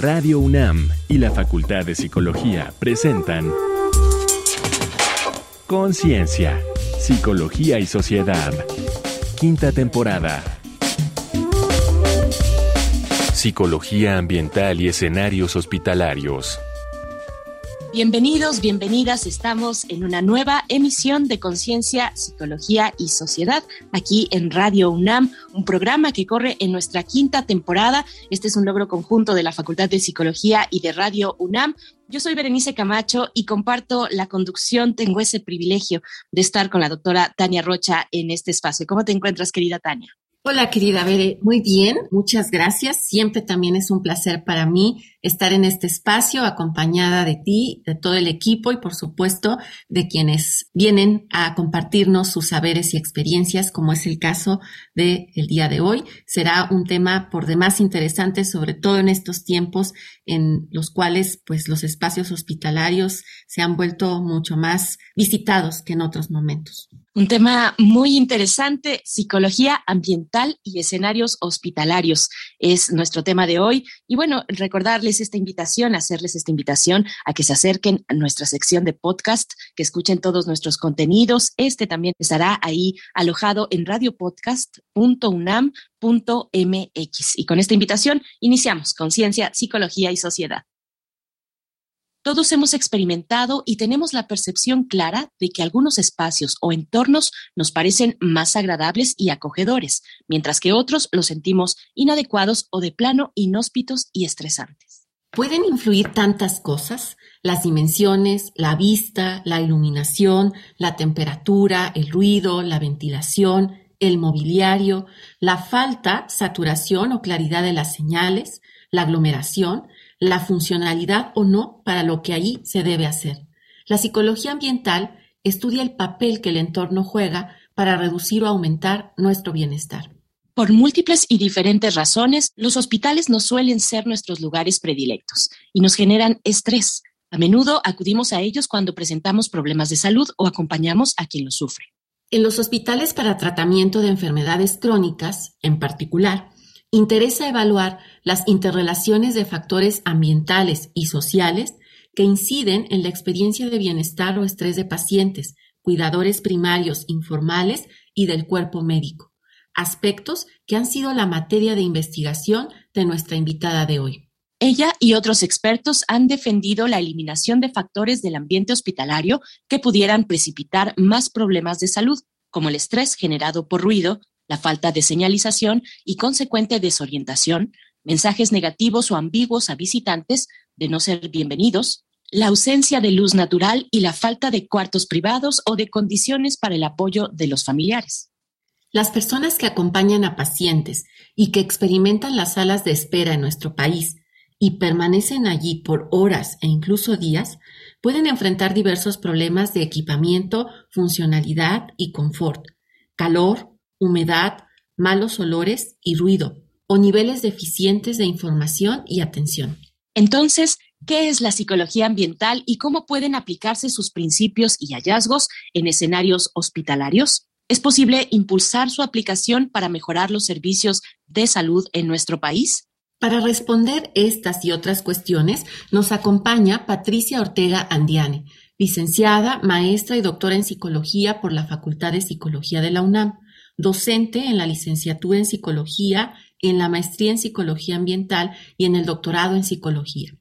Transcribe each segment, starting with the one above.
Radio UNAM y la Facultad de Psicología presentan Conciencia, Psicología y Sociedad. Quinta temporada. Psicología ambiental y escenarios hospitalarios. Bienvenidos, bienvenidas. Estamos en una nueva emisión de Conciencia, Psicología y Sociedad aquí en Radio UNAM, un programa que corre en nuestra quinta temporada. Este es un logro conjunto de la Facultad de Psicología y de Radio UNAM. Yo soy Berenice Camacho y comparto la conducción. Tengo ese privilegio de estar con la doctora Tania Rocha en este espacio. ¿Cómo te encuentras, querida Tania? Hola, querida Bere. Muy bien, muchas gracias. Siempre también es un placer para mí estar en este espacio acompañada de ti, de todo el equipo y por supuesto de quienes vienen a compartirnos sus saberes y experiencias, como es el caso del el día de hoy. Será un tema por demás interesante, sobre todo en estos tiempos en los cuales pues los espacios hospitalarios se han vuelto mucho más visitados que en otros momentos. Un tema muy interesante, psicología ambiental y escenarios hospitalarios es nuestro tema de hoy. Y bueno, recordarles esta invitación, hacerles esta invitación a que se acerquen a nuestra sección de podcast, que escuchen todos nuestros contenidos. Este también estará ahí alojado en radiopodcast.unam.mx. Y con esta invitación iniciamos Conciencia, Psicología y Sociedad. Todos hemos experimentado y tenemos la percepción clara de que algunos espacios o entornos nos parecen más agradables y acogedores, mientras que otros los sentimos inadecuados o de plano inhóspitos y estresantes. Pueden influir tantas cosas, las dimensiones, la vista, la iluminación, la temperatura, el ruido, la ventilación, el mobiliario, la falta, saturación o claridad de las señales, la aglomeración, la funcionalidad o no para lo que ahí se debe hacer. La psicología ambiental estudia el papel que el entorno juega para reducir o aumentar nuestro bienestar. Por múltiples y diferentes razones, los hospitales no suelen ser nuestros lugares predilectos y nos generan estrés. A menudo acudimos a ellos cuando presentamos problemas de salud o acompañamos a quien lo sufre. En los hospitales para tratamiento de enfermedades crónicas, en particular, interesa evaluar las interrelaciones de factores ambientales y sociales que inciden en la experiencia de bienestar o estrés de pacientes, cuidadores primarios informales y del cuerpo médico, aspectos que han sido la materia de investigación de nuestra invitada de hoy. Ella y otros expertos han defendido la eliminación de factores del ambiente hospitalario que pudieran precipitar más problemas de salud, como el estrés generado por ruido, la falta de señalización y consecuente desorientación, mensajes negativos o ambiguos a visitantes de no ser bienvenidos, la ausencia de luz natural y la falta de cuartos privados o de condiciones para el apoyo de los familiares. Las personas que acompañan a pacientes y que experimentan las salas de espera en nuestro país y permanecen allí por horas e incluso días, pueden enfrentar diversos problemas de equipamiento, funcionalidad y confort, calor, humedad, malos olores y ruido, o niveles deficientes de información y atención. Entonces, ¿qué es la psicología ambiental y cómo pueden aplicarse sus principios y hallazgos en escenarios hospitalarios? ¿Es posible impulsar su aplicación para mejorar los servicios de salud en nuestro país? Para responder estas y otras cuestiones, nos acompaña Patricia Ortega Andiane, licenciada, maestra y doctora en psicología por la Facultad de Psicología de la UNAM docente en la licenciatura en psicología, en la maestría en psicología ambiental y en el doctorado en psicología.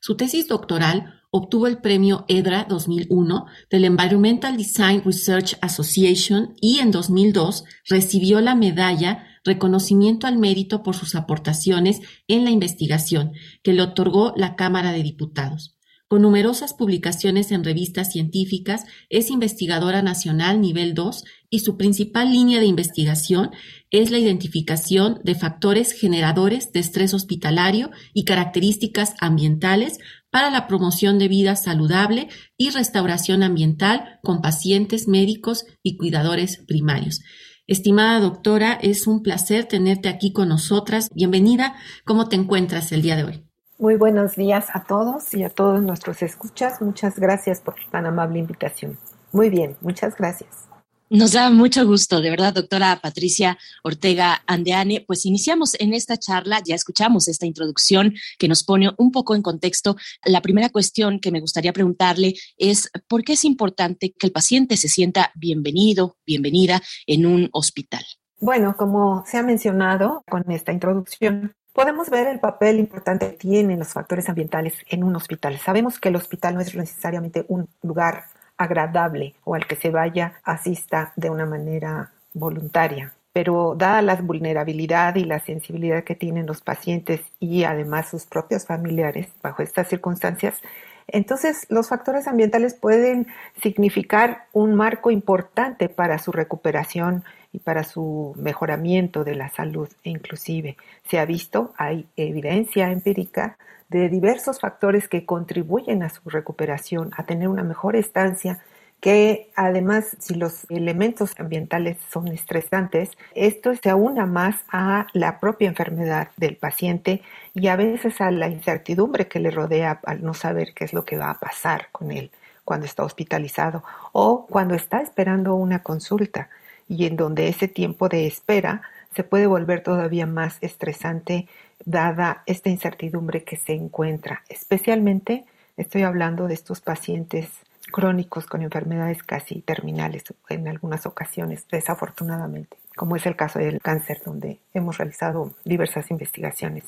Su tesis doctoral obtuvo el premio EDRA 2001 del Environmental Design Research Association y en 2002 recibió la medalla Reconocimiento al Mérito por sus aportaciones en la investigación que le otorgó la Cámara de Diputados. Con numerosas publicaciones en revistas científicas, es investigadora nacional nivel 2 y su principal línea de investigación es la identificación de factores generadores de estrés hospitalario y características ambientales para la promoción de vida saludable y restauración ambiental con pacientes médicos y cuidadores primarios. Estimada doctora, es un placer tenerte aquí con nosotras. Bienvenida. ¿Cómo te encuentras el día de hoy? Muy buenos días a todos y a todos nuestros escuchas. Muchas gracias por tan amable invitación. Muy bien, muchas gracias. Nos da mucho gusto, de verdad, doctora Patricia Ortega Andeane. Pues iniciamos en esta charla, ya escuchamos esta introducción que nos pone un poco en contexto. La primera cuestión que me gustaría preguntarle es, ¿por qué es importante que el paciente se sienta bienvenido, bienvenida en un hospital? Bueno, como se ha mencionado con esta introducción, Podemos ver el papel importante que tienen los factores ambientales en un hospital. Sabemos que el hospital no es necesariamente un lugar agradable o al que se vaya asista de una manera voluntaria. Pero dada la vulnerabilidad y la sensibilidad que tienen los pacientes y además sus propios familiares bajo estas circunstancias, entonces los factores ambientales pueden significar un marco importante para su recuperación y para su mejoramiento de la salud. Inclusive se ha visto, hay evidencia empírica de diversos factores que contribuyen a su recuperación, a tener una mejor estancia que además si los elementos ambientales son estresantes, esto se aúna más a la propia enfermedad del paciente y a veces a la incertidumbre que le rodea al no saber qué es lo que va a pasar con él cuando está hospitalizado o cuando está esperando una consulta y en donde ese tiempo de espera se puede volver todavía más estresante dada esta incertidumbre que se encuentra. Especialmente estoy hablando de estos pacientes crónicos con enfermedades casi terminales en algunas ocasiones, desafortunadamente, como es el caso del cáncer, donde hemos realizado diversas investigaciones.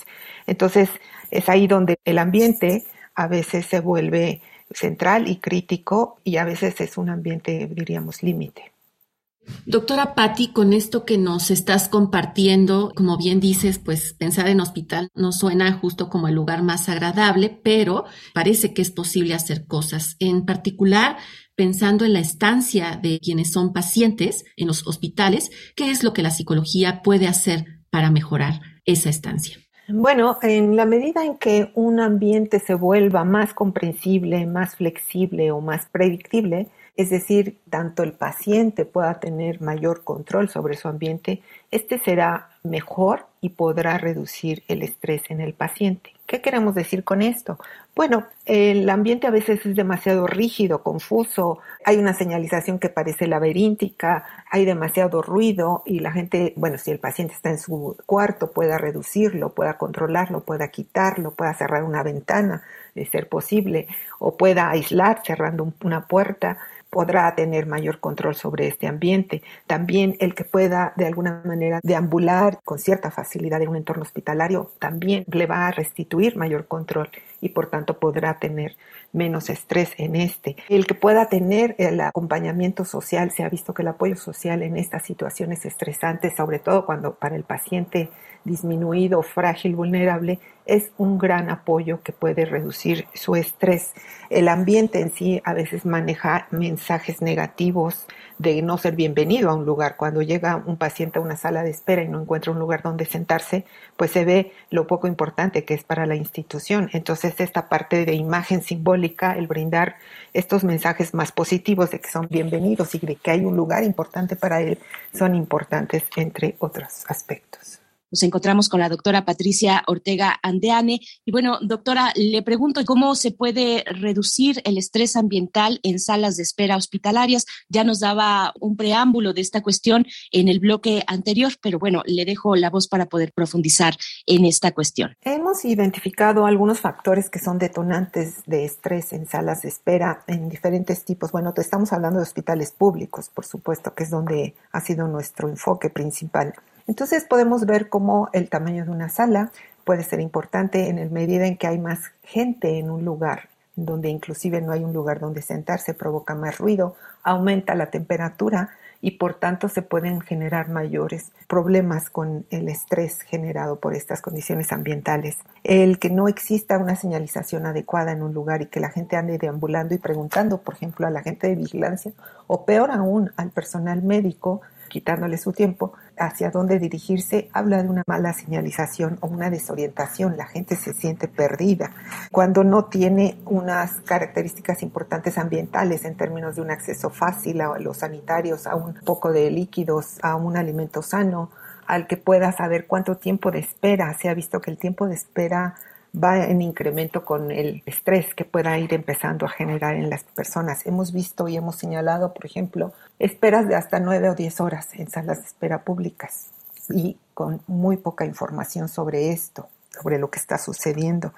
Entonces, es ahí donde el ambiente a veces se vuelve central y crítico y a veces es un ambiente, diríamos, límite. Doctora Patti, con esto que nos estás compartiendo, como bien dices, pues pensar en hospital no suena justo como el lugar más agradable, pero parece que es posible hacer cosas. En particular, pensando en la estancia de quienes son pacientes en los hospitales, ¿qué es lo que la psicología puede hacer para mejorar esa estancia? Bueno, en la medida en que un ambiente se vuelva más comprensible, más flexible o más predictible, es decir, tanto el paciente pueda tener mayor control sobre su ambiente, este será mejor y podrá reducir el estrés en el paciente. ¿Qué queremos decir con esto? Bueno, el ambiente a veces es demasiado rígido, confuso, hay una señalización que parece laberíntica, hay demasiado ruido y la gente, bueno, si el paciente está en su cuarto, pueda reducirlo, pueda controlarlo, pueda quitarlo, pueda cerrar una ventana, de ser posible, o pueda aislar cerrando una puerta podrá tener mayor control sobre este ambiente. También el que pueda de alguna manera deambular con cierta facilidad en un entorno hospitalario también le va a restituir mayor control y por tanto podrá tener menos estrés en este. El que pueda tener el acompañamiento social, se ha visto que el apoyo social en estas situaciones estresantes, sobre todo cuando para el paciente disminuido, frágil, vulnerable, es un gran apoyo que puede reducir su estrés. El ambiente en sí a veces maneja mensajes negativos de no ser bienvenido a un lugar. Cuando llega un paciente a una sala de espera y no encuentra un lugar donde sentarse, pues se ve lo poco importante que es para la institución. Entonces esta parte de imagen simbólica, el brindar estos mensajes más positivos de que son bienvenidos y de que hay un lugar importante para él, son importantes entre otros aspectos. Nos encontramos con la doctora Patricia Ortega Andeane. Y bueno, doctora, le pregunto cómo se puede reducir el estrés ambiental en salas de espera hospitalarias. Ya nos daba un preámbulo de esta cuestión en el bloque anterior, pero bueno, le dejo la voz para poder profundizar en esta cuestión. Hemos identificado algunos factores que son detonantes de estrés en salas de espera en diferentes tipos. Bueno, te estamos hablando de hospitales públicos, por supuesto, que es donde ha sido nuestro enfoque principal. Entonces podemos ver cómo el tamaño de una sala puede ser importante en la medida en que hay más gente en un lugar, donde inclusive no hay un lugar donde sentarse, provoca más ruido, aumenta la temperatura y por tanto se pueden generar mayores problemas con el estrés generado por estas condiciones ambientales. El que no exista una señalización adecuada en un lugar y que la gente ande deambulando y preguntando, por ejemplo, a la gente de vigilancia o peor aún al personal médico, quitándole su tiempo, hacia dónde dirigirse, habla de una mala señalización o una desorientación. La gente se siente perdida cuando no tiene unas características importantes ambientales en términos de un acceso fácil a los sanitarios, a un poco de líquidos, a un alimento sano, al que pueda saber cuánto tiempo de espera. Se ha visto que el tiempo de espera va en incremento con el estrés que pueda ir empezando a generar en las personas. Hemos visto y hemos señalado, por ejemplo, esperas de hasta nueve o diez horas en salas de espera públicas y con muy poca información sobre esto, sobre lo que está sucediendo.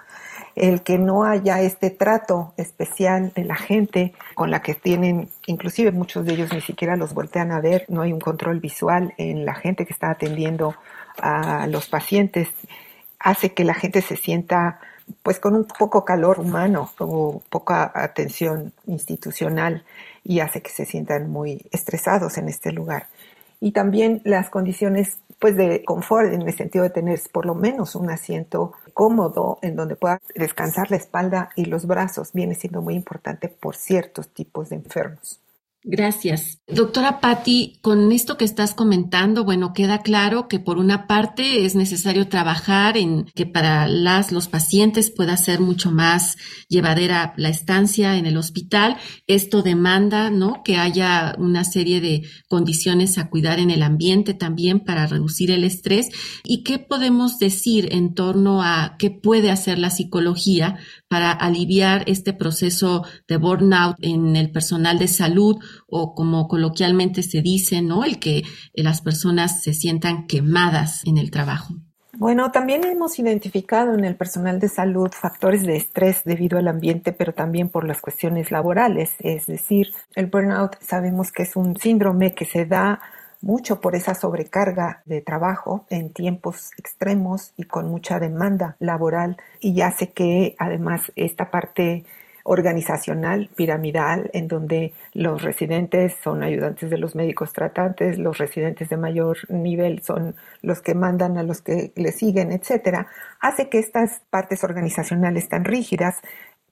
El que no haya este trato especial de la gente con la que tienen, inclusive muchos de ellos ni siquiera los voltean a ver, no hay un control visual en la gente que está atendiendo a los pacientes, hace que la gente se sienta pues con un poco calor humano o poca atención institucional y hace que se sientan muy estresados en este lugar. Y también las condiciones pues de confort en el sentido de tener por lo menos un asiento cómodo en donde pueda descansar la espalda y los brazos viene siendo muy importante por ciertos tipos de enfermos. Gracias. Doctora Patti, con esto que estás comentando, bueno, queda claro que por una parte es necesario trabajar en que para las, los pacientes pueda ser mucho más llevadera la estancia en el hospital. Esto demanda, ¿no? Que haya una serie de condiciones a cuidar en el ambiente también para reducir el estrés. ¿Y qué podemos decir en torno a qué puede hacer la psicología para aliviar este proceso de burnout en el personal de salud o como coloquialmente se dice, ¿no? El que las personas se sientan quemadas en el trabajo. Bueno, también hemos identificado en el personal de salud factores de estrés debido al ambiente, pero también por las cuestiones laborales. Es decir, el burnout sabemos que es un síndrome que se da mucho por esa sobrecarga de trabajo en tiempos extremos y con mucha demanda laboral y hace que además esta parte organizacional piramidal en donde los residentes son ayudantes de los médicos tratantes, los residentes de mayor nivel son los que mandan a los que le siguen, etcétera, hace que estas partes organizacionales tan rígidas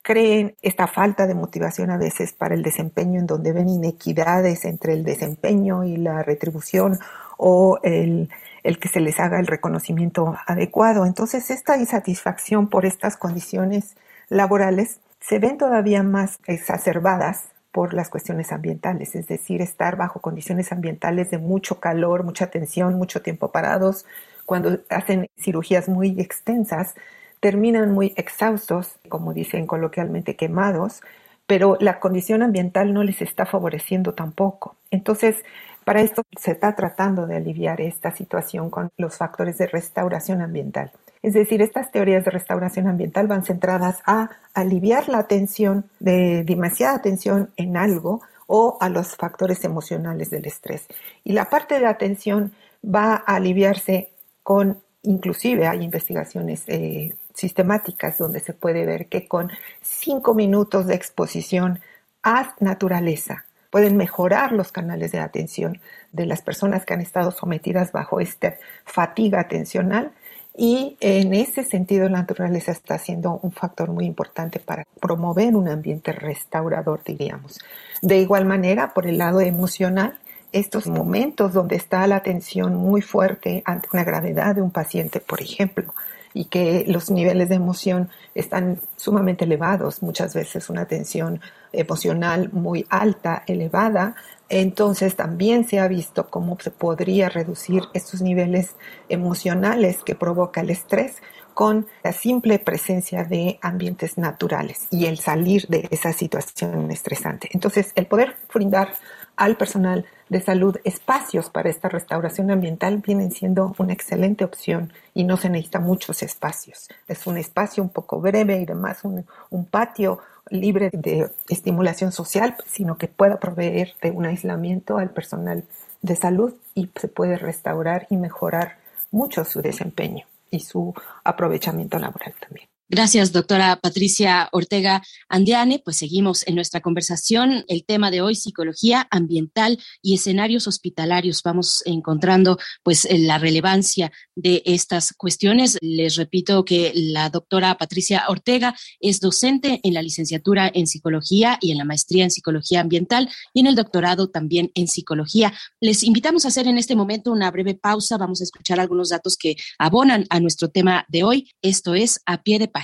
creen esta falta de motivación a veces para el desempeño en donde ven inequidades entre el desempeño y la retribución o el, el que se les haga el reconocimiento adecuado. Entonces, esta insatisfacción por estas condiciones laborales se ven todavía más exacerbadas por las cuestiones ambientales, es decir, estar bajo condiciones ambientales de mucho calor, mucha tensión, mucho tiempo parados, cuando hacen cirugías muy extensas, terminan muy exhaustos, como dicen coloquialmente, quemados, pero la condición ambiental no les está favoreciendo tampoco. Entonces, para esto se está tratando de aliviar esta situación con los factores de restauración ambiental. Es decir, estas teorías de restauración ambiental van centradas a aliviar la atención de demasiada atención en algo o a los factores emocionales del estrés. Y la parte de atención va a aliviarse con, inclusive hay investigaciones eh, sistemáticas donde se puede ver que con cinco minutos de exposición a naturaleza pueden mejorar los canales de atención de las personas que han estado sometidas bajo esta fatiga atencional y en ese sentido, la naturaleza está siendo un factor muy importante para promover un ambiente restaurador, diríamos. De igual manera, por el lado emocional, estos momentos donde está la atención muy fuerte ante una gravedad de un paciente, por ejemplo, y que los niveles de emoción están sumamente elevados, muchas veces una tensión emocional muy alta, elevada, entonces también se ha visto cómo se podría reducir estos niveles emocionales que provoca el estrés con la simple presencia de ambientes naturales y el salir de esa situación estresante. Entonces, el poder brindar al personal de salud espacios para esta restauración ambiental vienen siendo una excelente opción y no se necesita muchos espacios. Es un espacio un poco breve y demás, un, un patio libre de estimulación social, sino que pueda proveer de un aislamiento al personal de salud y se puede restaurar y mejorar mucho su desempeño y su aprovechamiento laboral también. Gracias, doctora Patricia Ortega Andiane. Pues seguimos en nuestra conversación. El tema de hoy, psicología ambiental y escenarios hospitalarios. Vamos encontrando pues la relevancia de estas cuestiones. Les repito que la doctora Patricia Ortega es docente en la licenciatura en psicología y en la maestría en psicología ambiental y en el doctorado también en psicología. Les invitamos a hacer en este momento una breve pausa. Vamos a escuchar algunos datos que abonan a nuestro tema de hoy. Esto es a pie de página.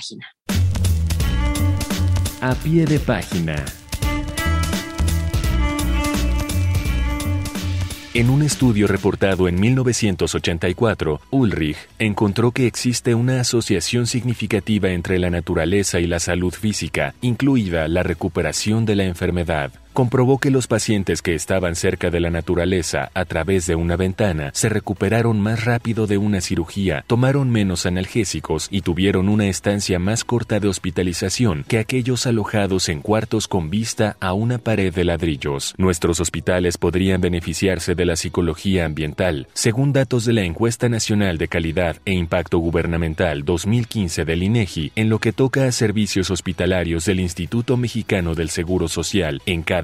A pie de página. En un estudio reportado en 1984, Ulrich encontró que existe una asociación significativa entre la naturaleza y la salud física, incluida la recuperación de la enfermedad comprobó que los pacientes que estaban cerca de la naturaleza a través de una ventana se recuperaron más rápido de una cirugía, tomaron menos analgésicos y tuvieron una estancia más corta de hospitalización que aquellos alojados en cuartos con vista a una pared de ladrillos. Nuestros hospitales podrían beneficiarse de la psicología ambiental, según datos de la Encuesta Nacional de Calidad e Impacto Gubernamental 2015 del INEGI, en lo que toca a servicios hospitalarios del Instituto Mexicano del Seguro Social en cada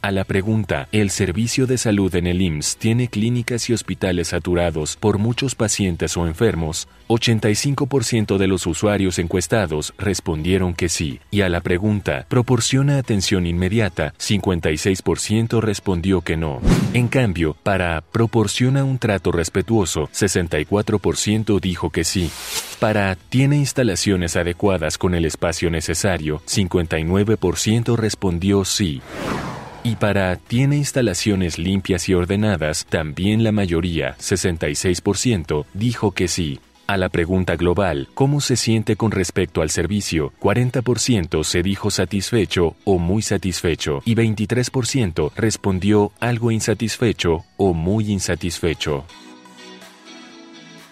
A la pregunta, ¿el servicio de salud en el IMSS tiene clínicas y hospitales saturados por muchos pacientes o enfermos? 85% de los usuarios encuestados respondieron que sí, y a la pregunta, ¿proporciona atención inmediata? 56% respondió que no. En cambio, para ¿proporciona un trato respetuoso? 64% dijo que sí. Para ¿tiene instalaciones adecuadas con el espacio necesario? 59% respondió sí. Y para tiene instalaciones limpias y ordenadas, también la mayoría, 66%, dijo que sí. A la pregunta global, ¿cómo se siente con respecto al servicio? 40% se dijo satisfecho o muy satisfecho y 23% respondió algo insatisfecho o muy insatisfecho.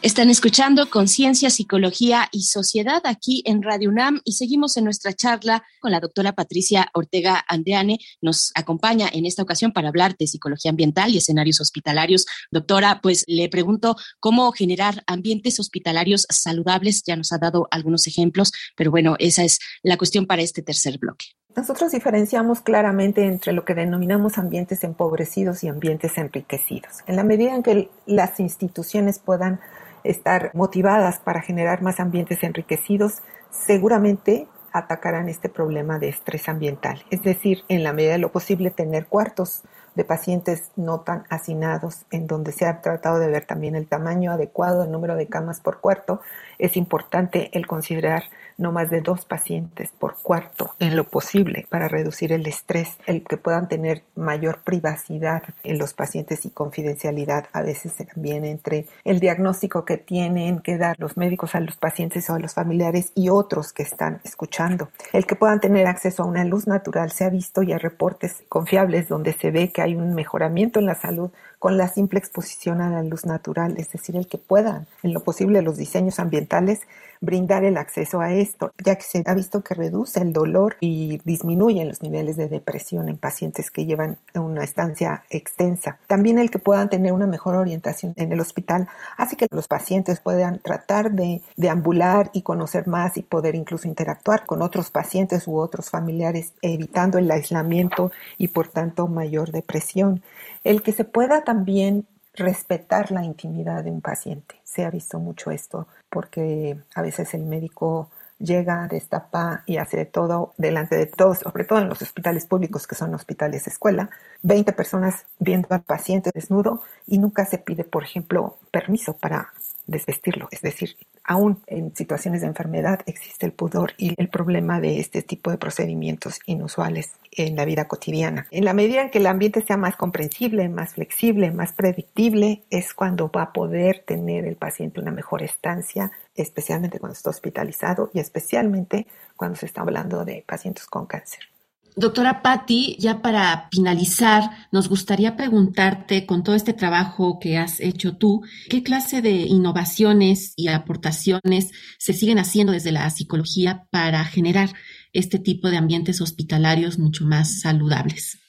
Están escuchando Conciencia, Psicología y Sociedad aquí en Radio UNAM y seguimos en nuestra charla con la doctora Patricia Ortega Andeane. Nos acompaña en esta ocasión para hablar de psicología ambiental y escenarios hospitalarios. Doctora, pues le pregunto cómo generar ambientes hospitalarios saludables. Ya nos ha dado algunos ejemplos, pero bueno, esa es la cuestión para este tercer bloque. Nosotros diferenciamos claramente entre lo que denominamos ambientes empobrecidos y ambientes enriquecidos. En la medida en que las instituciones puedan estar motivadas para generar más ambientes enriquecidos, seguramente atacarán este problema de estrés ambiental. Es decir, en la medida de lo posible, tener cuartos de pacientes no tan hacinados, en donde se ha tratado de ver también el tamaño adecuado, el número de camas por cuarto. Es importante el considerar no más de dos pacientes por cuarto en lo posible para reducir el estrés, el que puedan tener mayor privacidad en los pacientes y confidencialidad a veces también entre el diagnóstico que tienen que dar los médicos a los pacientes o a los familiares y otros que están escuchando. El que puedan tener acceso a una luz natural se ha visto y a reportes confiables donde se ve que hay un mejoramiento en la salud con la simple exposición a la luz natural, es decir, el que puedan en lo posible los diseños ambientales brindar el acceso a esto, ya que se ha visto que reduce el dolor y disminuye los niveles de depresión en pacientes que llevan una estancia extensa. También el que puedan tener una mejor orientación en el hospital hace que los pacientes puedan tratar de deambular y conocer más y poder incluso interactuar con otros pacientes u otros familiares, evitando el aislamiento y por tanto mayor depresión. El que se pueda también respetar la intimidad de un paciente. Se ha visto mucho esto porque a veces el médico llega, destapa y hace de todo delante de todos, sobre todo en los hospitales públicos que son hospitales escuela, 20 personas viendo al paciente desnudo y nunca se pide, por ejemplo, permiso para desvestirlo. Es decir, aún en situaciones de enfermedad existe el pudor y el problema de este tipo de procedimientos inusuales en la vida cotidiana. En la medida en que el ambiente sea más comprensible, más flexible, más predictible, es cuando va a poder tener el paciente una mejor estancia, especialmente cuando está hospitalizado y especialmente cuando se está hablando de pacientes con cáncer. Doctora Patti, ya para finalizar, nos gustaría preguntarte, con todo este trabajo que has hecho tú, ¿qué clase de innovaciones y aportaciones se siguen haciendo desde la psicología para generar este tipo de ambientes hospitalarios mucho más saludables?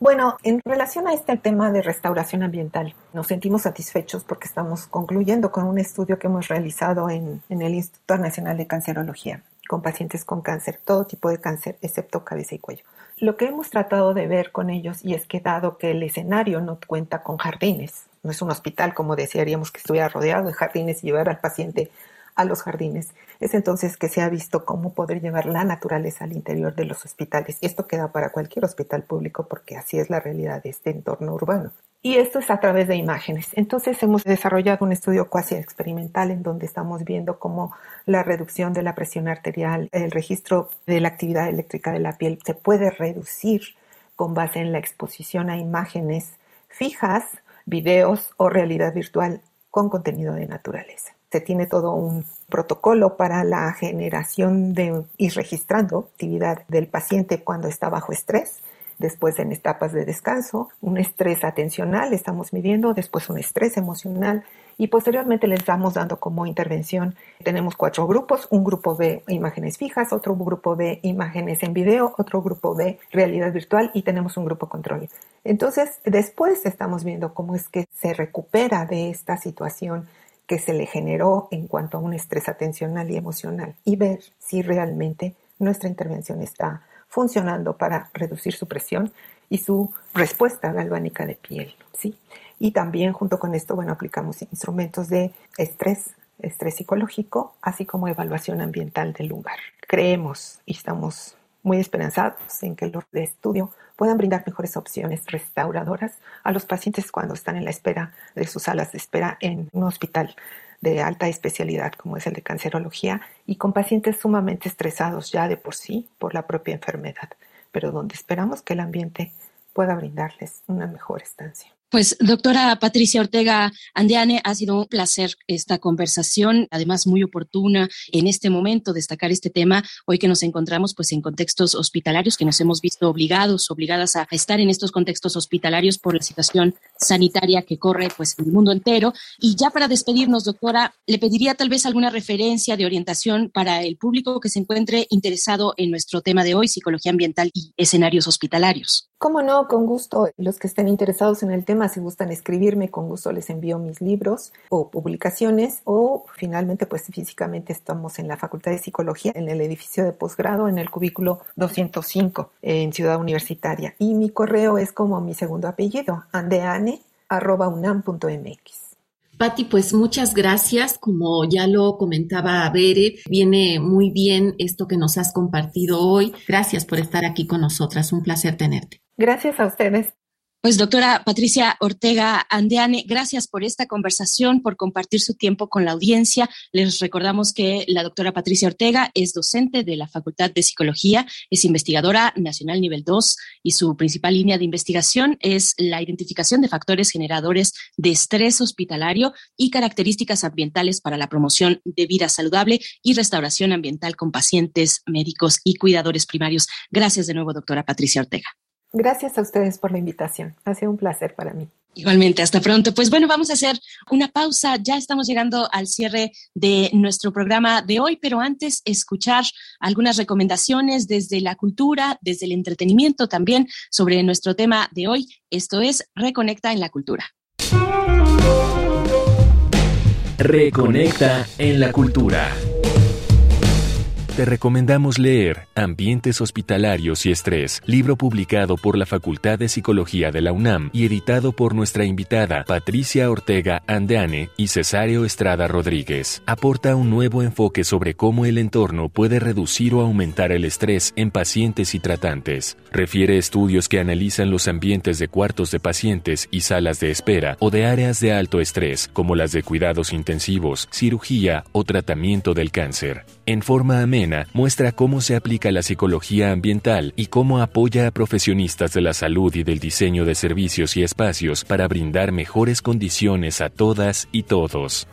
Bueno, en relación a este tema de restauración ambiental, nos sentimos satisfechos porque estamos concluyendo con un estudio que hemos realizado en, en el Instituto Nacional de Cancerología con pacientes con cáncer, todo tipo de cáncer excepto cabeza y cuello. Lo que hemos tratado de ver con ellos, y es que dado que el escenario no cuenta con jardines, no es un hospital como desearíamos que estuviera rodeado de jardines y llevar al paciente a los jardines, es entonces que se ha visto cómo poder llevar la naturaleza al interior de los hospitales. Y esto queda para cualquier hospital público porque así es la realidad de este entorno urbano. Y esto es a través de imágenes. Entonces hemos desarrollado un estudio cuasi experimental en donde estamos viendo cómo la reducción de la presión arterial, el registro de la actividad eléctrica de la piel se puede reducir con base en la exposición a imágenes fijas videos o realidad virtual con contenido de naturaleza. Se tiene todo un protocolo para la generación de y registrando actividad del paciente cuando está bajo estrés después en etapas de descanso, un estrés atencional estamos midiendo, después un estrés emocional y posteriormente les estamos dando como intervención. Tenemos cuatro grupos, un grupo de imágenes fijas, otro grupo de imágenes en video, otro grupo de realidad virtual y tenemos un grupo control. Entonces, después estamos viendo cómo es que se recupera de esta situación que se le generó en cuanto a un estrés atencional y emocional y ver si realmente nuestra intervención está funcionando para reducir su presión y su respuesta galvánica de piel, ¿sí? Y también junto con esto, bueno, aplicamos instrumentos de estrés, estrés psicológico, así como evaluación ambiental del lugar. Creemos y estamos muy esperanzados en que los de estudio puedan brindar mejores opciones restauradoras a los pacientes cuando están en la espera de sus salas de espera en un hospital de alta especialidad como es el de cancerología y con pacientes sumamente estresados ya de por sí por la propia enfermedad, pero donde esperamos que el ambiente pueda brindarles una mejor estancia. Pues doctora Patricia Ortega Andiane, ha sido un placer esta conversación, además muy oportuna en este momento destacar este tema, hoy que nos encontramos pues en contextos hospitalarios, que nos hemos visto obligados, obligadas a estar en estos contextos hospitalarios por la situación sanitaria que corre pues el mundo entero. Y ya para despedirnos, doctora, le pediría tal vez alguna referencia de orientación para el público que se encuentre interesado en nuestro tema de hoy, psicología ambiental y escenarios hospitalarios. Cómo no, con gusto. Los que estén interesados en el tema, si gustan escribirme, con gusto les envío mis libros o publicaciones o finalmente pues físicamente estamos en la Facultad de Psicología, en el edificio de posgrado, en el cubículo 205 en Ciudad Universitaria. Y mi correo es como mi segundo apellido, andeane.unam.mx. Patti, pues muchas gracias. Como ya lo comentaba Bere, viene muy bien esto que nos has compartido hoy. Gracias por estar aquí con nosotras. Un placer tenerte. Gracias a ustedes. Pues doctora Patricia Ortega Andeane, gracias por esta conversación, por compartir su tiempo con la audiencia. Les recordamos que la doctora Patricia Ortega es docente de la Facultad de Psicología, es investigadora nacional nivel 2 y su principal línea de investigación es la identificación de factores generadores de estrés hospitalario y características ambientales para la promoción de vida saludable y restauración ambiental con pacientes, médicos y cuidadores primarios. Gracias de nuevo, doctora Patricia Ortega. Gracias a ustedes por la invitación. Ha sido un placer para mí. Igualmente, hasta pronto. Pues bueno, vamos a hacer una pausa. Ya estamos llegando al cierre de nuestro programa de hoy, pero antes escuchar algunas recomendaciones desde la cultura, desde el entretenimiento también sobre nuestro tema de hoy. Esto es Reconecta en la Cultura. Reconecta en la Cultura. Te recomendamos leer Ambientes Hospitalarios y Estrés, libro publicado por la Facultad de Psicología de la UNAM y editado por nuestra invitada Patricia Ortega Andeane y Cesario Estrada Rodríguez. Aporta un nuevo enfoque sobre cómo el entorno puede reducir o aumentar el estrés en pacientes y tratantes. Refiere estudios que analizan los ambientes de cuartos de pacientes y salas de espera o de áreas de alto estrés, como las de cuidados intensivos, cirugía o tratamiento del cáncer. En forma amena, muestra cómo se aplica la psicología ambiental y cómo apoya a profesionistas de la salud y del diseño de servicios y espacios para brindar mejores condiciones a todas y todos.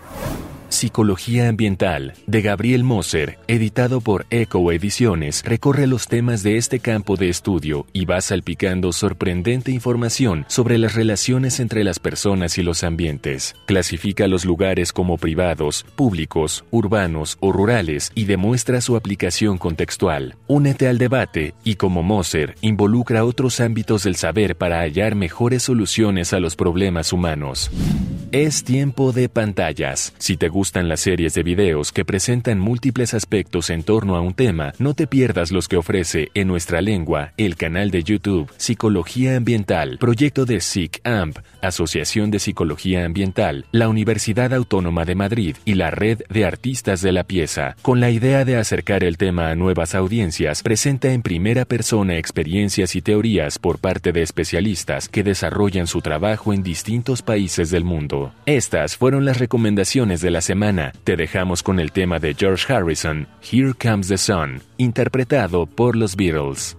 Psicología Ambiental, de Gabriel Moser, editado por Eco Ediciones, recorre los temas de este campo de estudio y va salpicando sorprendente información sobre las relaciones entre las personas y los ambientes. Clasifica los lugares como privados, públicos, urbanos o rurales y demuestra su aplicación contextual. Únete al debate y como Moser, involucra otros ámbitos del saber para hallar mejores soluciones a los problemas humanos. Es tiempo de pantallas. Si te las series de videos que presentan múltiples aspectos en torno a un tema, no te pierdas los que ofrece en nuestra lengua el canal de YouTube Psicología Ambiental, proyecto de SICAMP, Asociación de Psicología Ambiental, la Universidad Autónoma de Madrid y la Red de Artistas de la Pieza. Con la idea de acercar el tema a nuevas audiencias, presenta en primera persona experiencias y teorías por parte de especialistas que desarrollan su trabajo en distintos países del mundo. Estas fueron las recomendaciones de la semana. Te dejamos con el tema de George Harrison, Here Comes the Sun, interpretado por los Beatles.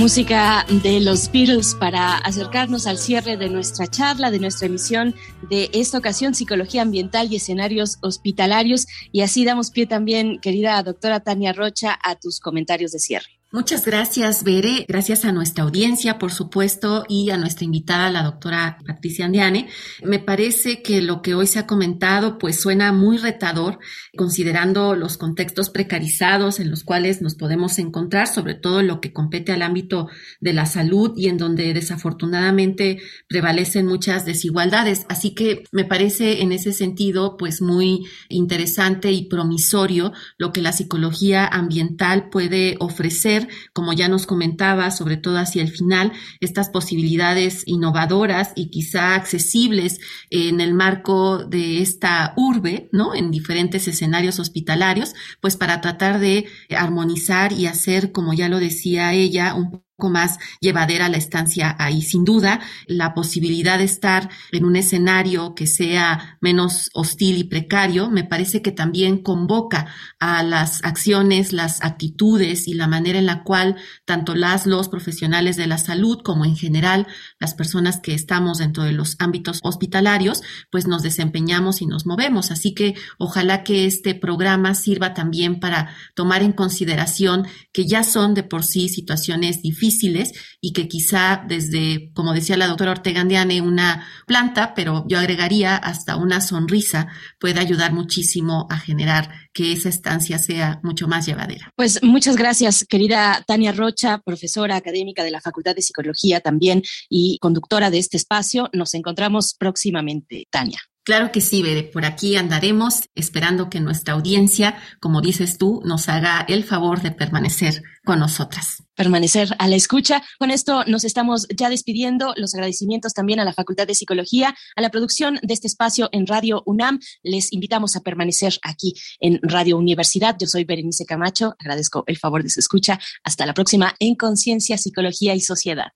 Música de los Beatles para acercarnos al cierre de nuestra charla, de nuestra emisión de esta ocasión, Psicología Ambiental y Escenarios Hospitalarios. Y así damos pie también, querida doctora Tania Rocha, a tus comentarios de cierre. Muchas gracias, Bere. Gracias a nuestra audiencia, por supuesto, y a nuestra invitada, la doctora Patricia Andiane. Me parece que lo que hoy se ha comentado, pues suena muy retador, considerando los contextos precarizados en los cuales nos podemos encontrar, sobre todo lo que compete al ámbito de la salud y en donde desafortunadamente prevalecen muchas desigualdades. Así que me parece en ese sentido, pues muy interesante y promisorio lo que la psicología ambiental puede ofrecer como ya nos comentaba, sobre todo hacia el final, estas posibilidades innovadoras y quizá accesibles en el marco de esta urbe, ¿no? En diferentes escenarios hospitalarios, pues para tratar de armonizar y hacer, como ya lo decía ella, un más llevadera la estancia ahí. Sin duda, la posibilidad de estar en un escenario que sea menos hostil y precario, me parece que también convoca a las acciones, las actitudes y la manera en la cual tanto las, los profesionales de la salud como en general las personas que estamos dentro de los ámbitos hospitalarios, pues nos desempeñamos y nos movemos. Así que ojalá que este programa sirva también para tomar en consideración que ya son de por sí situaciones difíciles y que quizá desde, como decía la doctora Ortega Andiane, una planta, pero yo agregaría hasta una sonrisa, puede ayudar muchísimo a generar que esa estancia sea mucho más llevadera. Pues muchas gracias, querida Tania Rocha, profesora académica de la Facultad de Psicología también y conductora de este espacio. Nos encontramos próximamente, Tania. Claro que sí, Bere. Por aquí andaremos esperando que nuestra audiencia, como dices tú, nos haga el favor de permanecer con nosotras. Permanecer a la escucha. Con esto nos estamos ya despidiendo. Los agradecimientos también a la Facultad de Psicología, a la producción de este espacio en Radio UNAM. Les invitamos a permanecer aquí en Radio Universidad. Yo soy Berenice Camacho. Agradezco el favor de su escucha. Hasta la próxima en Conciencia, Psicología y Sociedad.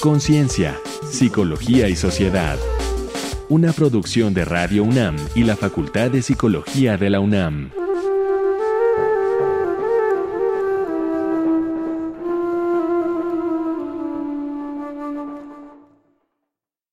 Conciencia, Psicología y Sociedad una producción de Radio UNAM y la Facultad de Psicología de la UNAM.